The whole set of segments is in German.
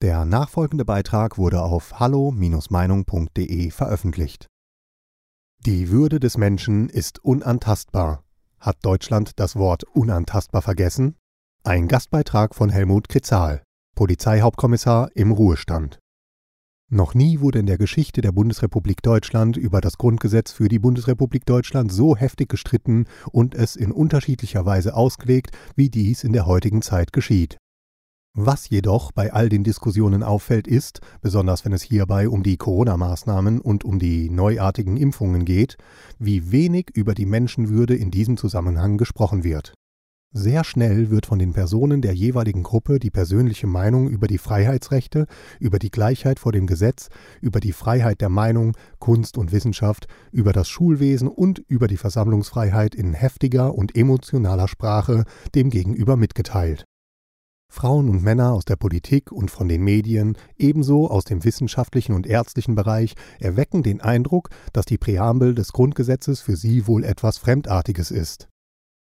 Der nachfolgende Beitrag wurde auf hallo-meinung.de veröffentlicht. Die Würde des Menschen ist unantastbar. Hat Deutschland das Wort unantastbar vergessen? Ein Gastbeitrag von Helmut Kritzal, Polizeihauptkommissar im Ruhestand. Noch nie wurde in der Geschichte der Bundesrepublik Deutschland über das Grundgesetz für die Bundesrepublik Deutschland so heftig gestritten und es in unterschiedlicher Weise ausgelegt, wie dies in der heutigen Zeit geschieht. Was jedoch bei all den Diskussionen auffällt, ist, besonders wenn es hierbei um die Corona-Maßnahmen und um die neuartigen Impfungen geht, wie wenig über die Menschenwürde in diesem Zusammenhang gesprochen wird. Sehr schnell wird von den Personen der jeweiligen Gruppe die persönliche Meinung über die Freiheitsrechte, über die Gleichheit vor dem Gesetz, über die Freiheit der Meinung, Kunst und Wissenschaft, über das Schulwesen und über die Versammlungsfreiheit in heftiger und emotionaler Sprache dem Gegenüber mitgeteilt. Frauen und Männer aus der Politik und von den Medien, ebenso aus dem wissenschaftlichen und ärztlichen Bereich, erwecken den Eindruck, dass die Präambel des Grundgesetzes für sie wohl etwas Fremdartiges ist.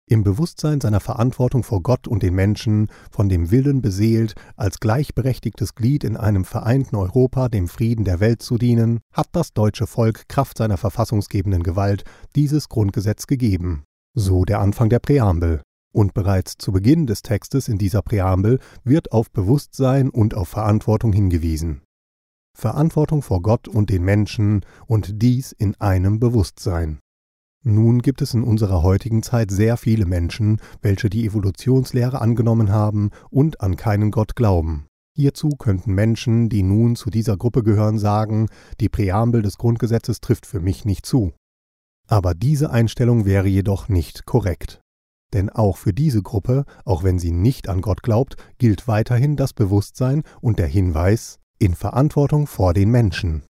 Im Bewusstsein seiner Verantwortung vor Gott und den Menschen, von dem Willen beseelt, als gleichberechtigtes Glied in einem vereinten Europa dem Frieden der Welt zu dienen, hat das deutsche Volk Kraft seiner verfassungsgebenden Gewalt dieses Grundgesetz gegeben. So der Anfang der Präambel. Und bereits zu Beginn des Textes in dieser Präambel wird auf Bewusstsein und auf Verantwortung hingewiesen. Verantwortung vor Gott und den Menschen und dies in einem Bewusstsein. Nun gibt es in unserer heutigen Zeit sehr viele Menschen, welche die Evolutionslehre angenommen haben und an keinen Gott glauben. Hierzu könnten Menschen, die nun zu dieser Gruppe gehören, sagen, die Präambel des Grundgesetzes trifft für mich nicht zu. Aber diese Einstellung wäre jedoch nicht korrekt. Denn auch für diese Gruppe, auch wenn sie nicht an Gott glaubt, gilt weiterhin das Bewusstsein und der Hinweis in Verantwortung vor den Menschen.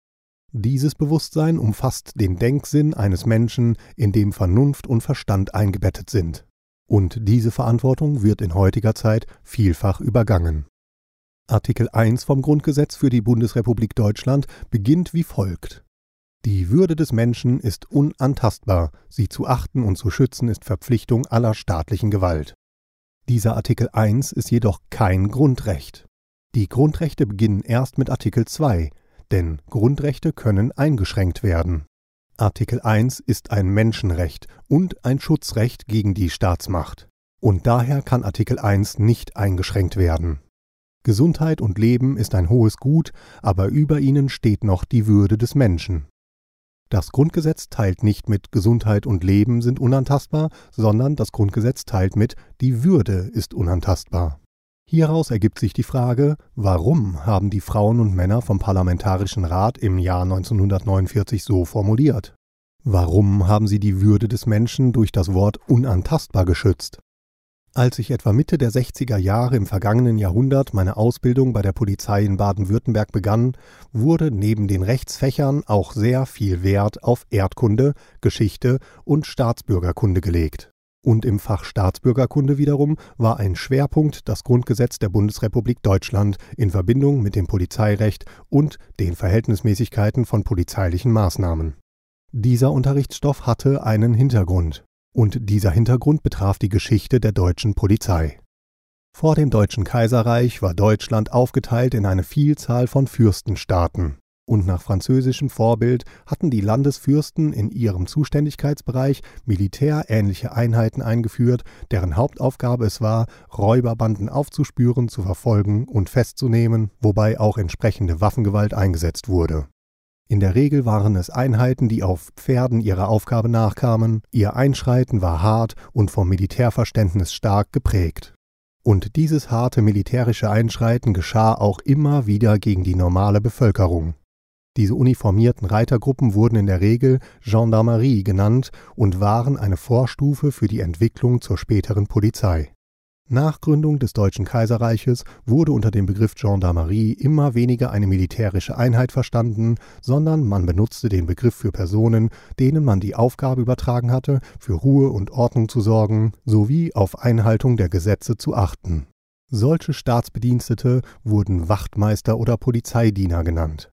Dieses Bewusstsein umfasst den Denksinn eines Menschen, in dem Vernunft und Verstand eingebettet sind. Und diese Verantwortung wird in heutiger Zeit vielfach übergangen. Artikel 1 vom Grundgesetz für die Bundesrepublik Deutschland beginnt wie folgt. Die Würde des Menschen ist unantastbar, sie zu achten und zu schützen ist Verpflichtung aller staatlichen Gewalt. Dieser Artikel 1 ist jedoch kein Grundrecht. Die Grundrechte beginnen erst mit Artikel 2, denn Grundrechte können eingeschränkt werden. Artikel 1 ist ein Menschenrecht und ein Schutzrecht gegen die Staatsmacht. Und daher kann Artikel 1 nicht eingeschränkt werden. Gesundheit und Leben ist ein hohes Gut, aber über ihnen steht noch die Würde des Menschen. Das Grundgesetz teilt nicht mit Gesundheit und Leben sind unantastbar, sondern das Grundgesetz teilt mit die Würde ist unantastbar. Hieraus ergibt sich die Frage, warum haben die Frauen und Männer vom Parlamentarischen Rat im Jahr 1949 so formuliert? Warum haben sie die Würde des Menschen durch das Wort unantastbar geschützt? Als ich etwa Mitte der 60er Jahre im vergangenen Jahrhundert meine Ausbildung bei der Polizei in Baden-Württemberg begann, wurde neben den Rechtsfächern auch sehr viel Wert auf Erdkunde, Geschichte und Staatsbürgerkunde gelegt. Und im Fach Staatsbürgerkunde wiederum war ein Schwerpunkt das Grundgesetz der Bundesrepublik Deutschland in Verbindung mit dem Polizeirecht und den Verhältnismäßigkeiten von polizeilichen Maßnahmen. Dieser Unterrichtsstoff hatte einen Hintergrund und dieser Hintergrund betraf die Geschichte der deutschen Polizei. Vor dem Deutschen Kaiserreich war Deutschland aufgeteilt in eine Vielzahl von Fürstenstaaten, und nach französischem Vorbild hatten die Landesfürsten in ihrem Zuständigkeitsbereich militärähnliche Einheiten eingeführt, deren Hauptaufgabe es war, Räuberbanden aufzuspüren, zu verfolgen und festzunehmen, wobei auch entsprechende Waffengewalt eingesetzt wurde. In der Regel waren es Einheiten, die auf Pferden ihrer Aufgabe nachkamen, ihr Einschreiten war hart und vom Militärverständnis stark geprägt. Und dieses harte militärische Einschreiten geschah auch immer wieder gegen die normale Bevölkerung. Diese uniformierten Reitergruppen wurden in der Regel Gendarmerie genannt und waren eine Vorstufe für die Entwicklung zur späteren Polizei. Nach Gründung des Deutschen Kaiserreiches wurde unter dem Begriff Gendarmerie immer weniger eine militärische Einheit verstanden, sondern man benutzte den Begriff für Personen, denen man die Aufgabe übertragen hatte, für Ruhe und Ordnung zu sorgen sowie auf Einhaltung der Gesetze zu achten. Solche Staatsbedienstete wurden Wachtmeister oder Polizeidiener genannt.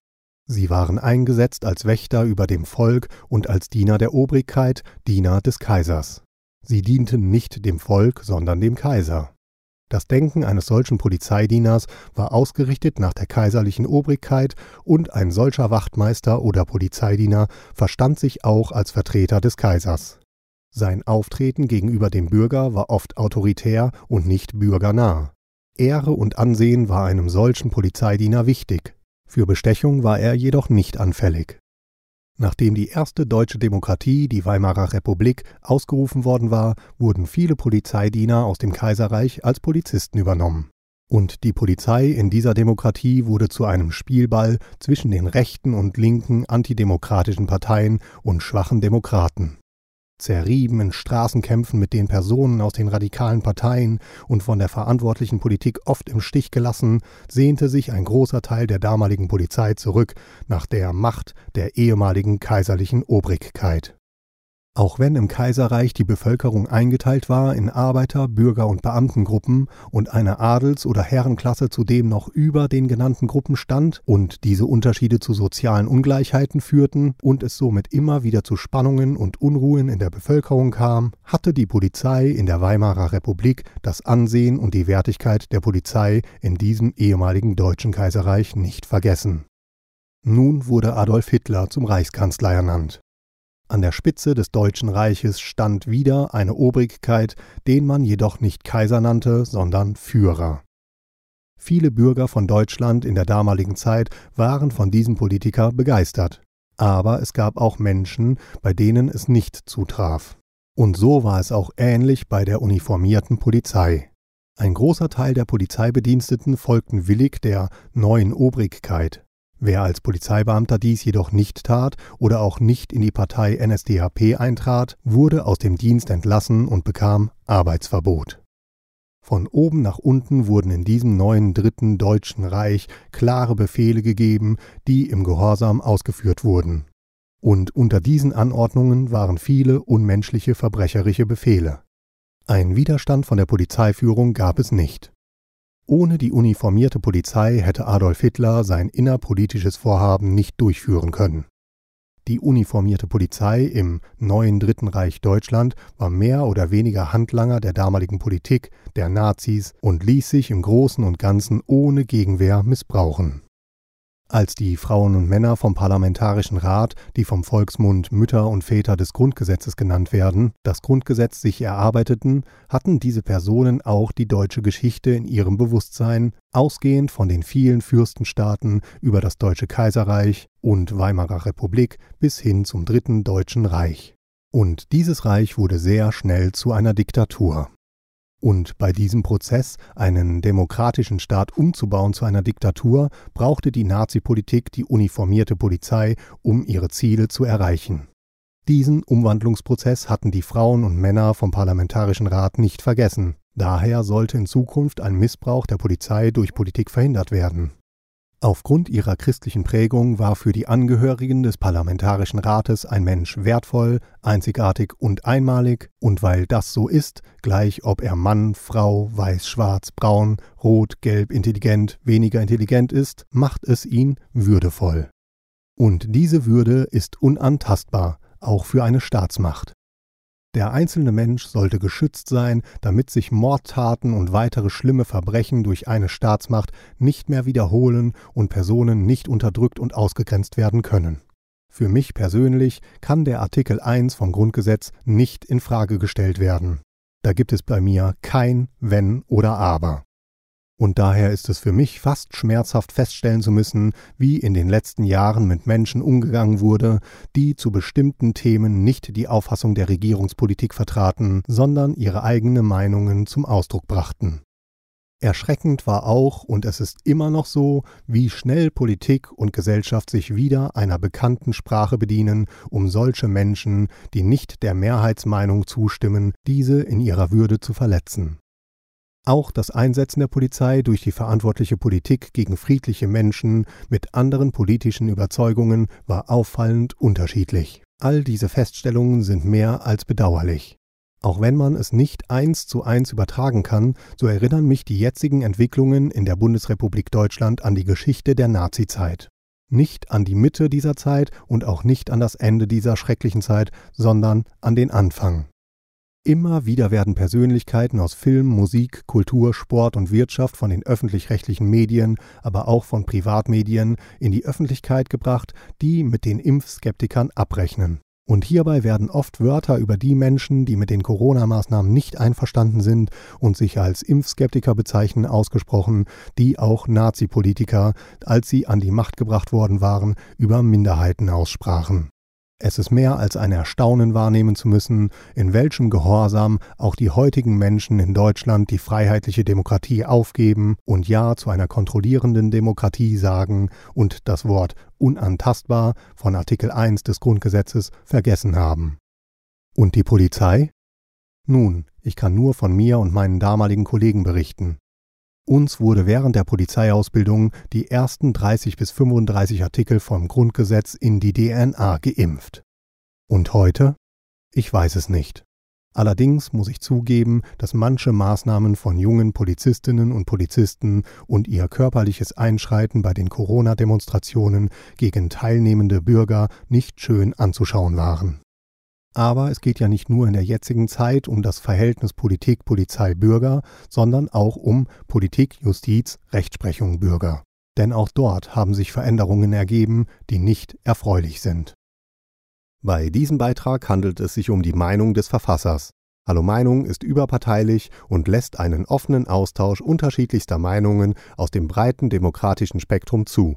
Sie waren eingesetzt als Wächter über dem Volk und als Diener der Obrigkeit, Diener des Kaisers. Sie dienten nicht dem Volk, sondern dem Kaiser. Das Denken eines solchen Polizeidieners war ausgerichtet nach der kaiserlichen Obrigkeit und ein solcher Wachtmeister oder Polizeidiener verstand sich auch als Vertreter des Kaisers. Sein Auftreten gegenüber dem Bürger war oft autoritär und nicht bürgernah. Ehre und Ansehen war einem solchen Polizeidiener wichtig. Für Bestechung war er jedoch nicht anfällig. Nachdem die erste deutsche Demokratie, die Weimarer Republik, ausgerufen worden war, wurden viele Polizeidiener aus dem Kaiserreich als Polizisten übernommen. Und die Polizei in dieser Demokratie wurde zu einem Spielball zwischen den rechten und linken antidemokratischen Parteien und schwachen Demokraten zerrieben in Straßenkämpfen mit den Personen aus den radikalen Parteien und von der verantwortlichen Politik oft im Stich gelassen, sehnte sich ein großer Teil der damaligen Polizei zurück nach der Macht der ehemaligen kaiserlichen Obrigkeit. Auch wenn im Kaiserreich die Bevölkerung eingeteilt war in Arbeiter-, Bürger- und Beamtengruppen und eine Adels- oder Herrenklasse zudem noch über den genannten Gruppen stand und diese Unterschiede zu sozialen Ungleichheiten führten und es somit immer wieder zu Spannungen und Unruhen in der Bevölkerung kam, hatte die Polizei in der Weimarer Republik das Ansehen und die Wertigkeit der Polizei in diesem ehemaligen deutschen Kaiserreich nicht vergessen. Nun wurde Adolf Hitler zum Reichskanzler ernannt. An der Spitze des Deutschen Reiches stand wieder eine Obrigkeit, den man jedoch nicht Kaiser nannte, sondern Führer. Viele Bürger von Deutschland in der damaligen Zeit waren von diesem Politiker begeistert. Aber es gab auch Menschen, bei denen es nicht zutraf. Und so war es auch ähnlich bei der uniformierten Polizei. Ein großer Teil der Polizeibediensteten folgten willig der neuen Obrigkeit, Wer als Polizeibeamter dies jedoch nicht tat oder auch nicht in die Partei NSDAP eintrat, wurde aus dem Dienst entlassen und bekam Arbeitsverbot. Von oben nach unten wurden in diesem neuen Dritten Deutschen Reich klare Befehle gegeben, die im Gehorsam ausgeführt wurden. Und unter diesen Anordnungen waren viele unmenschliche verbrecherische Befehle. Ein Widerstand von der Polizeiführung gab es nicht. Ohne die uniformierte Polizei hätte Adolf Hitler sein innerpolitisches Vorhaben nicht durchführen können. Die uniformierte Polizei im neuen Dritten Reich Deutschland war mehr oder weniger Handlanger der damaligen Politik der Nazis und ließ sich im Großen und Ganzen ohne Gegenwehr missbrauchen als die Frauen und Männer vom Parlamentarischen Rat, die vom Volksmund Mütter und Väter des Grundgesetzes genannt werden, das Grundgesetz sich erarbeiteten, hatten diese Personen auch die deutsche Geschichte in ihrem Bewusstsein, ausgehend von den vielen Fürstenstaaten über das Deutsche Kaiserreich und Weimarer Republik bis hin zum Dritten Deutschen Reich. Und dieses Reich wurde sehr schnell zu einer Diktatur. Und bei diesem Prozess, einen demokratischen Staat umzubauen zu einer Diktatur, brauchte die Nazi-Politik die uniformierte Polizei, um ihre Ziele zu erreichen. Diesen Umwandlungsprozess hatten die Frauen und Männer vom Parlamentarischen Rat nicht vergessen. Daher sollte in Zukunft ein Missbrauch der Polizei durch Politik verhindert werden. Aufgrund ihrer christlichen Prägung war für die Angehörigen des Parlamentarischen Rates ein Mensch wertvoll, einzigartig und einmalig, und weil das so ist, gleich ob er Mann, Frau, weiß, schwarz, braun, rot, gelb, intelligent, weniger intelligent ist, macht es ihn würdevoll. Und diese Würde ist unantastbar, auch für eine Staatsmacht. Der einzelne Mensch sollte geschützt sein, damit sich Mordtaten und weitere schlimme Verbrechen durch eine Staatsmacht nicht mehr wiederholen und Personen nicht unterdrückt und ausgegrenzt werden können. Für mich persönlich kann der Artikel 1 vom Grundgesetz nicht in Frage gestellt werden. Da gibt es bei mir kein Wenn oder Aber. Und daher ist es für mich fast schmerzhaft feststellen zu müssen, wie in den letzten Jahren mit Menschen umgegangen wurde, die zu bestimmten Themen nicht die Auffassung der Regierungspolitik vertraten, sondern ihre eigenen Meinungen zum Ausdruck brachten. Erschreckend war auch, und es ist immer noch so, wie schnell Politik und Gesellschaft sich wieder einer bekannten Sprache bedienen, um solche Menschen, die nicht der Mehrheitsmeinung zustimmen, diese in ihrer Würde zu verletzen. Auch das Einsetzen der Polizei durch die verantwortliche Politik gegen friedliche Menschen mit anderen politischen Überzeugungen war auffallend unterschiedlich. All diese Feststellungen sind mehr als bedauerlich. Auch wenn man es nicht eins zu eins übertragen kann, so erinnern mich die jetzigen Entwicklungen in der Bundesrepublik Deutschland an die Geschichte der Nazizeit. Nicht an die Mitte dieser Zeit und auch nicht an das Ende dieser schrecklichen Zeit, sondern an den Anfang. Immer wieder werden Persönlichkeiten aus Film, Musik, Kultur, Sport und Wirtschaft von den öffentlich-rechtlichen Medien, aber auch von Privatmedien in die Öffentlichkeit gebracht, die mit den Impfskeptikern abrechnen. Und hierbei werden oft Wörter über die Menschen, die mit den Corona-Maßnahmen nicht einverstanden sind und sich als Impfskeptiker bezeichnen, ausgesprochen, die auch Nazi-Politiker, als sie an die Macht gebracht worden waren, über Minderheiten aussprachen. Es ist mehr als ein Erstaunen wahrnehmen zu müssen, in welchem Gehorsam auch die heutigen Menschen in Deutschland die freiheitliche Demokratie aufgeben und Ja zu einer kontrollierenden Demokratie sagen und das Wort unantastbar von Artikel 1 des Grundgesetzes vergessen haben. Und die Polizei? Nun, ich kann nur von mir und meinen damaligen Kollegen berichten. Uns wurde während der Polizeiausbildung die ersten 30 bis 35 Artikel vom Grundgesetz in die DNA geimpft. Und heute? Ich weiß es nicht. Allerdings muss ich zugeben, dass manche Maßnahmen von jungen Polizistinnen und Polizisten und ihr körperliches Einschreiten bei den Corona-Demonstrationen gegen teilnehmende Bürger nicht schön anzuschauen waren. Aber es geht ja nicht nur in der jetzigen Zeit um das Verhältnis Politik, Polizei, Bürger, sondern auch um Politik, Justiz, Rechtsprechung, Bürger. Denn auch dort haben sich Veränderungen ergeben, die nicht erfreulich sind. Bei diesem Beitrag handelt es sich um die Meinung des Verfassers. Hallo Meinung ist überparteilich und lässt einen offenen Austausch unterschiedlichster Meinungen aus dem breiten demokratischen Spektrum zu.